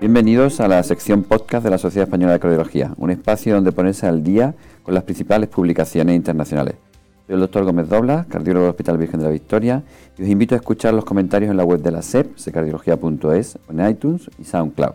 Bienvenidos a la sección podcast de la Sociedad Española de Cardiología, un espacio donde ponerse al día con las principales publicaciones internacionales. Soy el doctor Gómez Dobla, cardiólogo del Hospital Virgen de la Victoria, y os invito a escuchar los comentarios en la web de la SEP, secardiología.es, en iTunes y SoundCloud.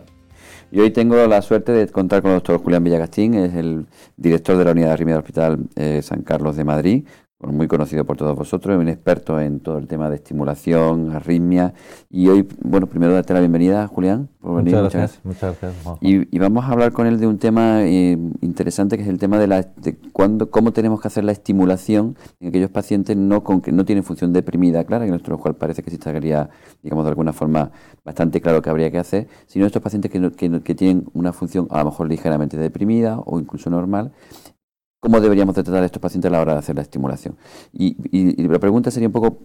Y hoy tengo la suerte de contar con el doctor Julián Villagastín, es el director de la unidad de arritmia del Hospital eh, San Carlos de Madrid, muy conocido por todos vosotros, un experto en todo el tema de estimulación, arritmia. Y hoy, bueno, primero darte la bienvenida, Julián, por venir. Muchas gracias. Muchas gracias y, vamos a hablar con él de un tema eh, interesante que es el tema de, la, de cuándo, cómo tenemos que hacer la estimulación en aquellos pacientes no con que no tienen función deprimida clara, que en nuestro cual parece que sí estaría, digamos, de alguna forma bastante claro que habría que hacer, sino estos pacientes que, que, que tienen una función a lo mejor ligeramente deprimida o incluso normal cómo deberíamos tratar a estos pacientes a la hora de hacer la estimulación. Y, la pregunta sería un poco,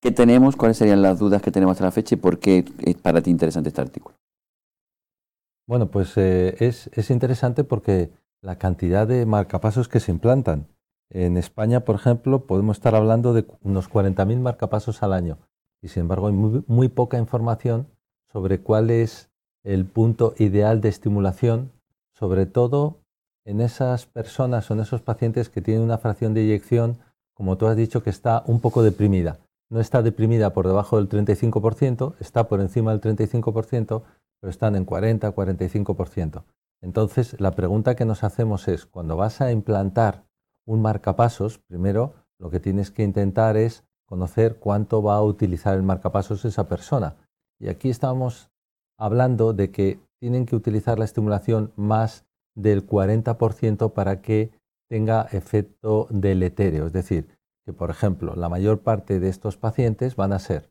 ¿qué tenemos? ¿Cuáles serían las dudas que tenemos hasta la fecha y por qué es para ti interesante este artículo? Bueno, pues eh, es, interesante porque la cantidad de marcapasos que se implantan. En España, por ejemplo, podemos estar hablando de unos 40.000 marcapasos al año y sin embargo hay muy poca información sobre cuál es el punto ideal de estimulación, sobre todo en esas personas o en esos pacientes que tienen una fracción de eyección, como tú has dicho, que está un poco deprimida. No está deprimida por debajo del 35%, está por encima del 35%, pero están en 40, 45%. Entonces, la pregunta que nos hacemos es, cuando vas a implantar un marcapasos, primero lo que tienes que intentar es conocer cuánto va a utilizar el marcapasos esa persona. Y aquí estamos hablando de que tienen que utilizar la estimulación más del 40% para que tenga efecto deletéreo. Es decir, que por ejemplo la mayor parte de estos pacientes van a ser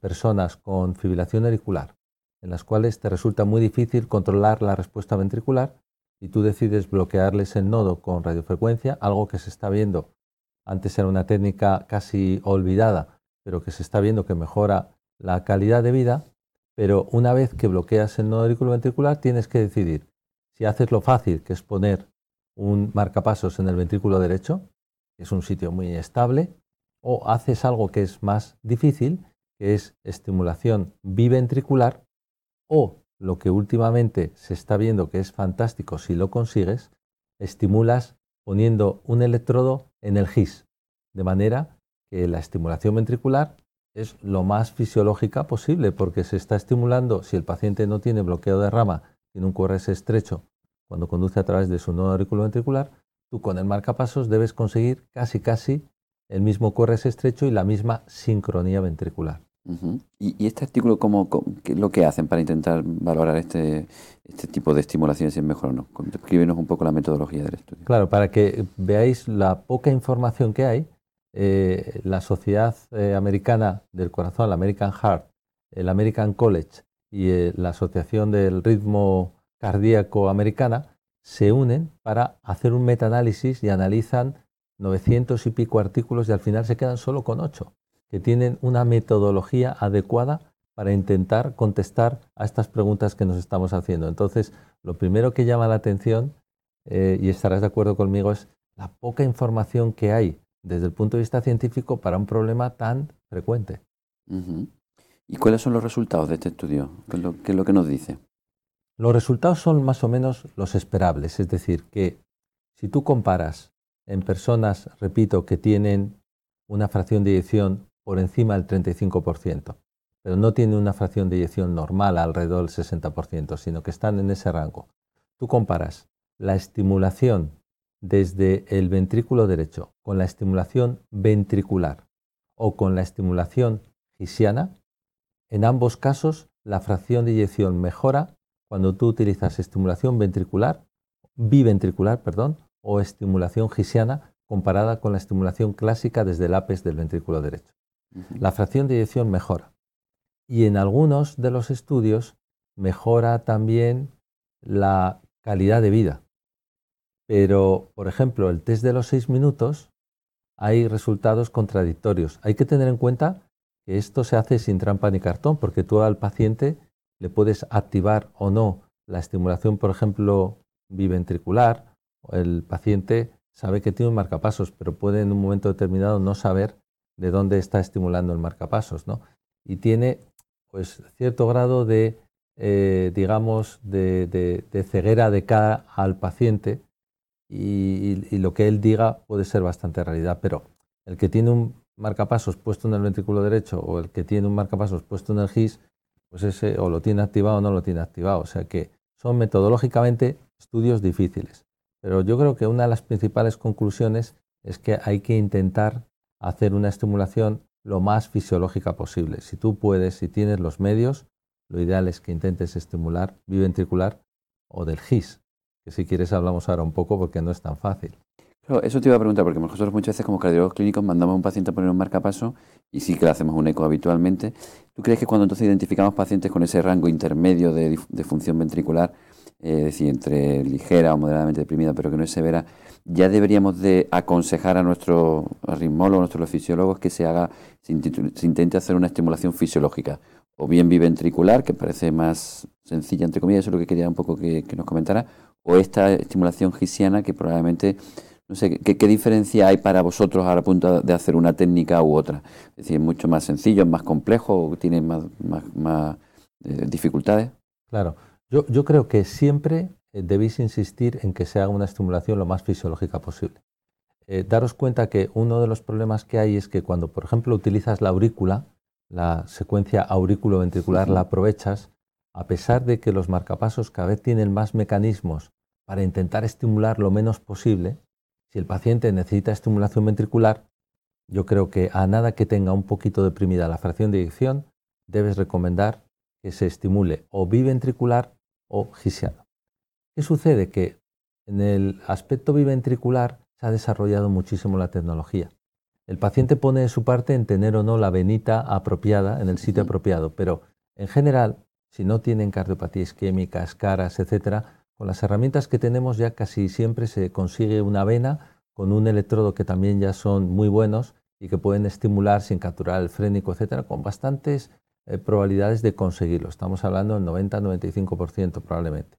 personas con fibrilación auricular, en las cuales te resulta muy difícil controlar la respuesta ventricular y tú decides bloquearles el nodo con radiofrecuencia, algo que se está viendo, antes era una técnica casi olvidada, pero que se está viendo que mejora la calidad de vida, pero una vez que bloqueas el nodo auriculoventricular tienes que decidir si haces lo fácil, que es poner un marcapasos en el ventrículo derecho, que es un sitio muy estable, o haces algo que es más difícil, que es estimulación biventricular, o lo que últimamente se está viendo que es fantástico si lo consigues, estimulas poniendo un electrodo en el GIS, de manera que la estimulación ventricular es lo más fisiológica posible, porque se está estimulando, si el paciente no tiene bloqueo de rama, tiene un QRS estrecho cuando conduce a través de su nodo auriculoventricular, tú con el marcapasos debes conseguir casi casi el mismo QRS estrecho y la misma sincronía ventricular. ¿Y, este artículo cómo, qué es lo que hacen para intentar valorar este, este tipo de estimulación si es mejor o no? Escríbenos un poco la metodología del estudio. Claro, para que veáis la poca información que hay, eh, la Sociedad eh, Americana del Corazón, la American Heart, el American College y eh, la Asociación del Ritmo Cardíaco Americana se unen para hacer un metaanálisis y analizan 900 y pico artículos y al final se quedan solo con 8, que tienen una metodología adecuada para intentar contestar a estas preguntas que nos estamos haciendo. Entonces, lo primero que llama la atención, eh, y estarás de acuerdo conmigo, es la poca información que hay desde el punto de vista científico para un problema tan frecuente. ¿Y cuáles son los resultados de este estudio? ¿Qué es lo que nos dice? Los resultados son más o menos los esperables, es decir, que si tú comparas en personas, repito, que tienen una fracción de eyección por encima del 35%, pero no tienen una fracción de eyección normal alrededor del 60%, sino que están en ese rango, tú comparas la estimulación desde el ventrículo derecho con la estimulación ventricular o con la estimulación gisiana, en ambos casos la fracción de eyección mejora cuando tú utilizas estimulación ventricular, biventricular, perdón, o estimulación gisiana comparada con la estimulación clásica desde el ápice del ventrículo derecho. La fracción de eyección mejora. Y en algunos de los estudios mejora también la calidad de vida. Pero, por ejemplo, el test de los seis minutos, hay resultados contradictorios. Hay que tener en cuenta esto se hace sin trampa ni cartón, porque tú al paciente le puedes activar o no la estimulación, por ejemplo, biventricular. El paciente sabe que tiene un marcapasos, pero puede en un momento determinado no saber de dónde está estimulando el marcapasos, ¿no? Y tiene pues cierto grado de eh, digamos, de, ceguera de cara al paciente y, lo que él diga puede ser bastante realidad, pero el que tiene un marcapasos puesto en el ventrículo derecho o el que tiene un marcapasos puesto en el GIS, pues ese o lo tiene activado o no lo tiene activado. O sea que son metodológicamente estudios difíciles. Pero yo creo que una de las principales conclusiones es que hay que intentar hacer una estimulación lo más fisiológica posible. Si tú puedes, si tienes los medios, lo ideal es que intentes estimular biventricular o del GIS, que si quieres hablamos ahora un poco porque no es tan fácil. Eso te iba a preguntar, porque nosotros muchas veces como cardiólogos clínicos mandamos a un paciente a poner un marcapaso y sí que le hacemos un eco habitualmente. ¿Tú crees que cuando entonces identificamos pacientes con ese rango intermedio de, función ventricular, es decir, entre ligera o moderadamente deprimida, pero que no es severa, ya deberíamos de aconsejar a nuestro ritmólogo, a nuestros fisiólogos, que se haga, se intente hacer una estimulación fisiológica? o bien biventricular, que parece más sencilla, entre comillas, eso es lo que quería un poco que, nos comentara, o esta estimulación gisiana que probablemente, no sé, ¿qué, diferencia hay para vosotros a la punto de hacer una técnica u otra? Es decir, ¿es mucho más sencillo, es más complejo o tiene más, más, eh, dificultades? Claro, yo, yo creo que siempre eh, debéis insistir en que se haga una estimulación lo más fisiológica posible. Eh, daros cuenta que uno de los problemas que hay es que cuando, por ejemplo, utilizas la aurícula, la secuencia aurículo-ventricular la aprovechas, a pesar de que los marcapasos cada vez tienen más mecanismos para intentar estimular lo menos posible, si el paciente necesita estimulación ventricular, yo creo que a nada que tenga un poquito deprimida la fracción de eyección, debes recomendar que se estimule o biventricular o gisiano. ¿Qué sucede? Que en el aspecto biventricular se ha desarrollado muchísimo la tecnología. El paciente pone de su parte en tener o no la venita apropiada en el sitio apropiado, pero en general, si no tienen cardiopatía isquémica, caras, etcétera, con las herramientas que tenemos ya casi siempre se consigue una vena con un electrodo que también ya son muy buenos y que pueden estimular sin capturar el frénico, etcétera, con bastantes eh, probabilidades de conseguirlo. Estamos hablando del 90-95% probablemente.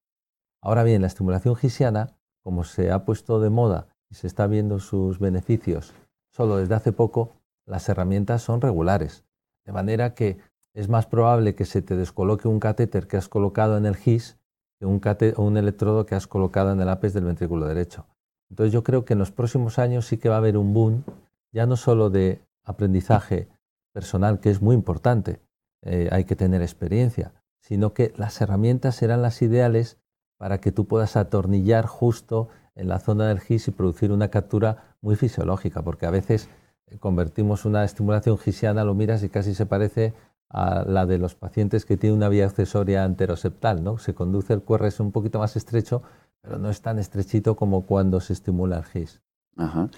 Ahora bien, la estimulación gisiana, como se ha puesto de moda y se está viendo sus beneficios solo desde hace poco, las herramientas son regulares. De manera que es más probable que se te descoloque un catéter que has colocado en el GIS un, un electrodo que has colocado en el APES del ventrículo derecho. Entonces yo creo que en los próximos años sí que va a haber un boom, ya no solo de aprendizaje personal, que es muy importante, eh, hay que tener experiencia, sino que las herramientas serán las ideales para que tú puedas atornillar justo en la zona del GIS y producir una captura muy fisiológica, porque a veces eh, convertimos una estimulación gisiana, lo miras y casi se parece a la de los pacientes que tienen una vía accesoria anteroseptal, ¿no? Se conduce el QRS un poquito más estrecho, pero no es tan estrechito como cuando se estimula el GIS. Ajá.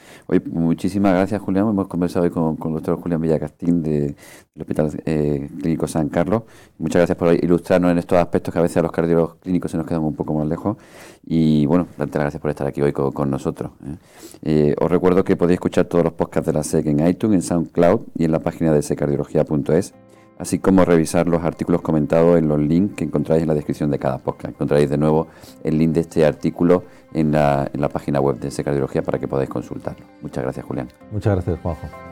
muchísimas gracias, Julián. Hemos conversado hoy con, con el doctor Julián Villacastín del Hospital eh, Clínico San Carlos. Muchas gracias por ilustrarnos en estos aspectos que a veces a los cardiólogos clínicos se nos quedan un poco más lejos. Y bueno, muchas gracias por estar aquí hoy con, nosotros. ¿eh? Eh, os recuerdo que podéis escuchar todos los podcasts de la SEC en iTunes, en SoundCloud y en la página de secardiología.es así como revisar los artículos comentados en los links que encontráis en la descripción de cada podcast. Encontraréis de nuevo el link de este artículo en la, en la página web de Secardiología para que podáis consultarlo. Muchas gracias, Julián. Muchas gracias, Juanjo.